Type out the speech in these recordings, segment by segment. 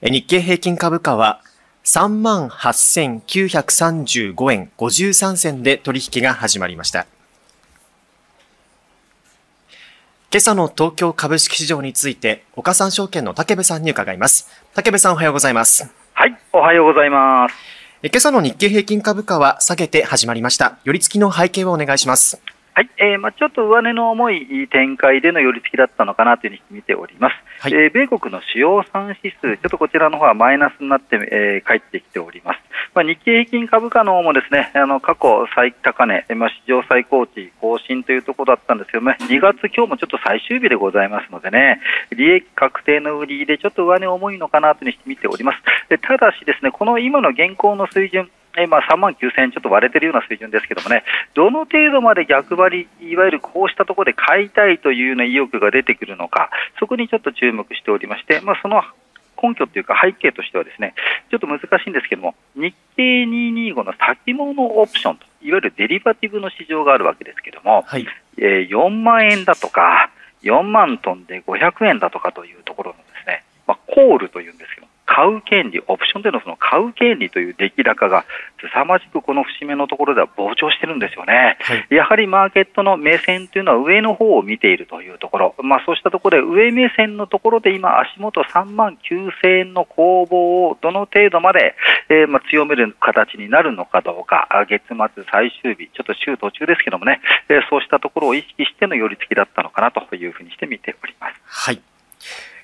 日経平均株価は38,935円53銭で取引が始まりました。今朝の東京株式市場について、岡三証券の竹部さんに伺います。竹部さんおはようございます。はい、おはようございます。今朝の日経平均株価は下げて始まりました。寄り付きの背景をお願いします。はい、えーまあ、ちょっと上値の重い展開での寄り付きだったのかなというふうに見ております。はい、えー、米国の主要産指数、ちょっとこちらの方はマイナスになって、えー、帰ってきております。まあ、日経平均株価の方もですね、あの過去最高値、まあ、史上最高値更新というところだったんですけどね、2月、今日もちょっと最終日でございますのでね、利益確定の売りでちょっと上値重いのかなというふうに見ております。でただしですね、この今の現行の水準、えまあ、3万9000円ちょっと割れてるような水準ですけどもね、どの程度まで逆張り、いわゆるこうしたところで買いたいというような意欲が出てくるのか、そこにちょっと注目しておりまして、まあ、その根拠というか背景としてはですねちょっと難しいんですけども日経225の先物オプションといわゆるデリバティブの市場があるわけですけども、はい、えー、4万円だとか4万トンで500円だとかというところのですね、まあ、コールというんですけど買う権利、オプションでのその買う権利という出来高が凄まじくこの節目のところでは膨張してるんですよね、はい、やはりマーケットの目線というのは上の方を見ているというところ、まあ、そうしたところで上目線のところで今、足元3万9000円の攻防をどの程度まで、えー、まあ強める形になるのかどうか、月末最終日、ちょっと週途中ですけどもね、えー、そうしたところを意識しての寄り付きだったのかなというふうにして見ております。はい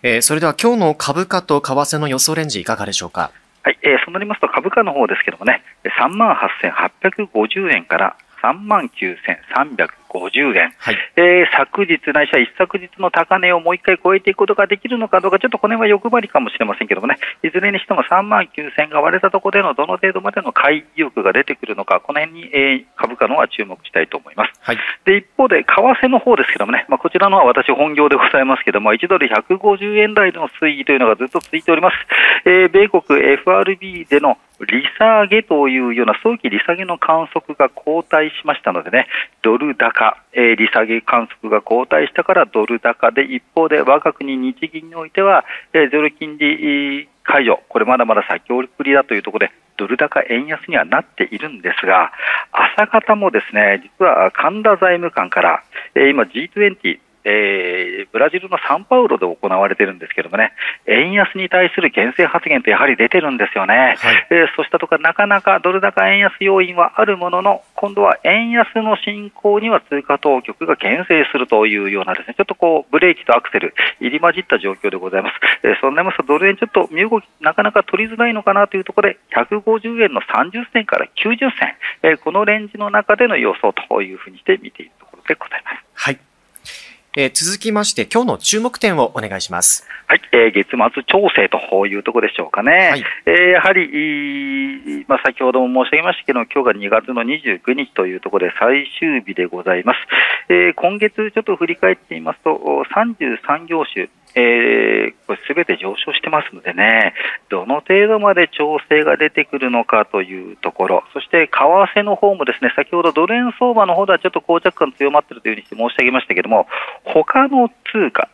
えー、それでは今日の株価と為替の予想レンジいかがでしょうか？はい、えー、そうなりますと株価の方ですけどもね、3万8850円から3万9300 50円、はい、えー、昨日ないしは一昨日の高値をもう一回超えていくことができるのかどうか、ちょっとこの辺は欲張りかもしれませんけどもね、いずれにしても3万9000が割れたところでのどの程度までの買い意欲が出てくるのか、この辺に、えー、株価の方は注目したいと思います。はい、で一方で、為替の方ですけどもね、まあ、こちらのは私、本業でございますけども、1ドル150円台の推移というのがずっと続いております。えー、米国 FRB での利下げというような早期利下げの観測が後退しましたのでね、ドル高、えー、利下げ観測が後退したからドル高で、一方で我が国日銀においては、えー、ゼロ金利解除、これまだまだ先送りだというところで、ドル高円安にはなっているんですが、朝方もですね、実は神田財務官から、えー、今 G20、えー、ブラジルのサンパウロで行われているんですけどもね、円安に対する牽制発言ってやはり出てるんですよね。はい、えー、そうしたところ、なかなかドル高円安要因はあるものの、今度は円安の進行には通貨当局が牽制するというようなですね、ちょっとこう、ブレーキとアクセル、入り混じった状況でございます。えー、そうなりますと、ドル円ちょっと身動き、なかなか取りづらいのかなというところで、150円の30銭から90銭、えー、このレンジの中での予想というふうにして見ているところでございます。はい。えー、続きまして、今日の注目点をお願いします。はい、えー、月末調整というところでしょうかね。はい、えー、やはり、まあ、先ほども申し上げましたけど、今日が2月の29日というところで最終日でございます。えー、今月ちょっと振り返ってみますと、33業種、えー、これすべて上昇してますのでね、どの程度まで調整が出てくるのかというところ、そして為替の方もですね、先ほどドル円相場の方ではちょっと膠着感強まっているというふうにして申し上げましたけれども、他の通貨、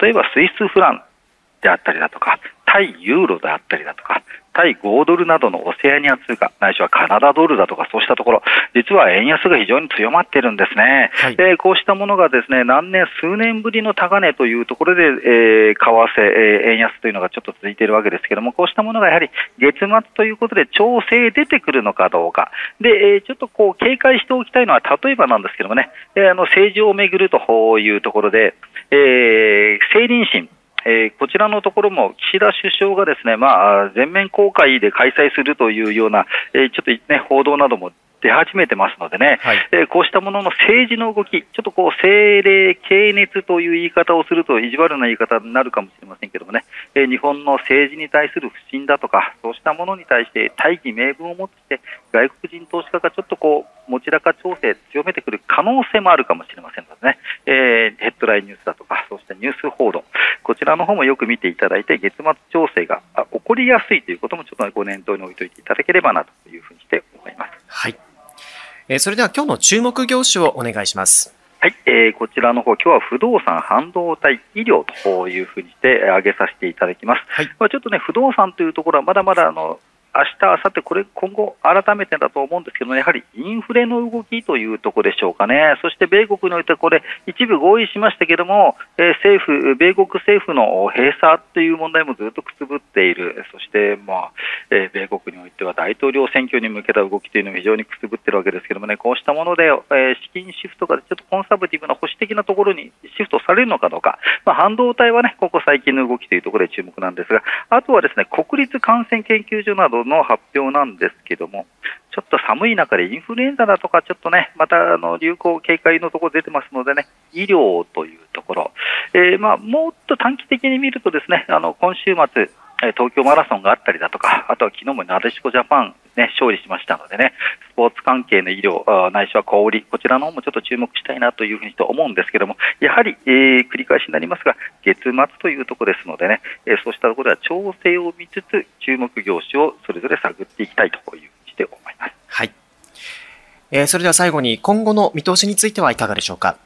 例えばスイスフランであったりだとか、対ユーロであったりだとか、対5ドルなどのオセアニア通貨、ないしはカナダドルだとか、そうしたところ、実は円安が非常に強まっているんですね、はい、でこうしたものがですね何年、数年ぶりの高値というところで、えー、為替、えー、円安というのがちょっと続いているわけですけれども、こうしたものがやはり月末ということで調整出てくるのかどうか、でえー、ちょっとこう警戒しておきたいのは、例えばなんですけどもね、えー、あの政治をめぐるというところで、えー、政倫審、えー、こちらのところも岸田首相がですね、まあ、全面公開で開催するというような、えー、ちょっとね、報道なども出始めてますのでね、はい、えー、こうしたものの政治の動き、ちょっとこう政令系熱という言い方をすると意地悪な言い方になるかもしれませんけどもね、えー、日本の政治に対する不信だとか、そうしたものに対して大義名分を持って、外国人投資家がちょっとこう持ち高調整強めてくる可能性もあるかもしれませんのでね、えー、ヘッドラインニュースだとか、そうしたニュース報道、こちらの方もよく見ていただいて、月末調整が起こりやすいということもちょっとご念頭に置いておいていただければなというふうにして思います。はい。えー、それでは今日の注目業種をお願いします。はい、えー、こちらの方、今日は不動産、半導体、医療というふうにして挙げさせていただきます。はい、まあ、ちょっとね、不動産というところはまだまだあの明日、明後日これ今後、改めてだと思うんですけど、やはりインフレの動きというところでしょうかね、そして米国においてこれ、一部合意しましたけれども、えー、政府、米国政府の閉鎖という問題もずっとくすぶっている、そして、まあえー、米国においては大統領選挙に向けた動きというのも非常にくすぶっているわけですけれどもね、こうしたもので、えー、資金シフトがちょっとコンサバティブな保守的なところにシフトされるのかどうか、まあ、半導体はね、ここ最近の動きというところで注目なんですが、あとはですね国立感染研究所などの発表なんですけども、ちょっと寒い中でインフルエンザだとか、ちょっとね、またあの流行警戒のところ出てますのでね、医療というところ、えー、まあ、もっと短期的に見るとですね、あの今週末、東京マラソンがあったりだとか、あとは昨日もなでしこジャパン、ね、勝利しましたのでね、スポーツ関係の医療、ないしは小売、こちらの方もちょっと注目したいなというふうにと思うんですけども、やはり、えー、繰り返しになりますが、月末というところですのでね、えー、そうしたところでは調整を見つつ、注目業種をそれぞれ探っていきたいというふうにして思います。はい。えー、それでは最後に、今後の見通しについてはいかがでしょうか？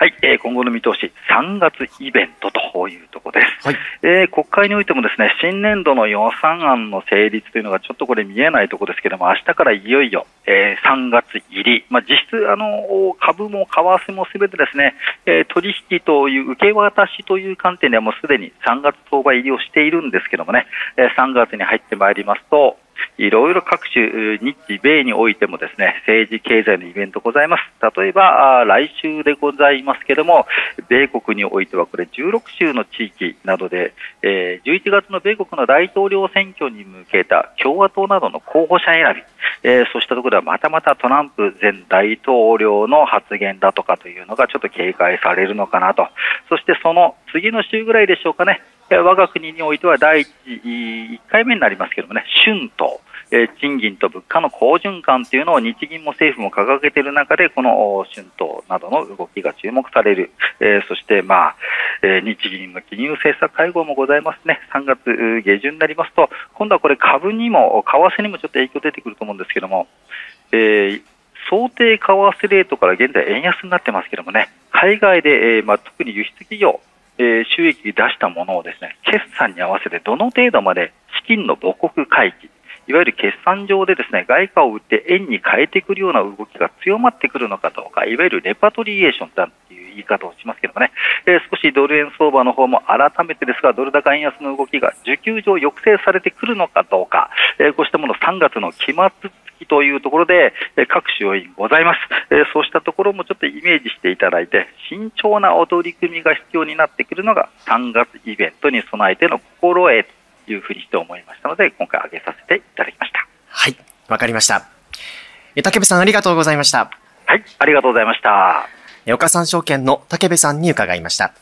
はい、えー、今後の見通し、3月イベントというところです、はい、えー、国会においてもですね新年度の予算案の成立というのがちょっとこれ見えないところですけれども、明日からいよいよ、えー、3月入り、まあ、実質あの、株も為替もすべてですね、えー、取引という受け渡しという観点ではもうすでに3月相場入りをしているんですけどもね、えー、3月に入ってまいりますと、いろいろ各種、日米においてもですね政治、経済のイベントございます。例えば、来週でございますけれども、米国においてはこれ16州の地域などで、えー、11月の米国の大統領選挙に向けた共和党などの候補者選び、えー、そうしたところではまたまたトランプ前大統領の発言だとかというのがちょっと警戒されるのかなと。そしてその次の週ぐらいでしょうかね、我が国においては第1回目になりますけどもね、春闘、え賃金と物価の好循環というのを日銀も政府も掲げている中で、この春闘などの動きが注目される、えそして、まあえ日銀の金融政策会合もございますね、3月下旬になりますと、今度はこれ、株にも、為替にもちょっと影響出てくると思うんですけども、えー想定為替レートから現在、円安になってますけどもね、海外で、えーまあ、特に輸出企業、え、収益出したものをですね決算に合わせてどの程度まで資金の母国回帰いわゆる決算上でですね外貨を売って円に変えてくるような動きが強まってくるのかどうかいわゆるレパトリエーションだという言い方をしますけどもね、えー、少しドル円相場の方も改めてですがドル高円安の動きが需給上抑制されてくるのかどうか、えー、こうしたもの3月の期末というところでえ、各種要因ございます、えそうしたところもちょっとイメージしていただいて、慎重なお取り組みが必要になってくるのが、3月イベントに備えての心得いうふうにして思いましたので、今回挙げさせていただきました。はい、わかりました。竹部さん、ありがとうございました。はい、ありがとうございました。岡三証券の竹部さんに伺いました。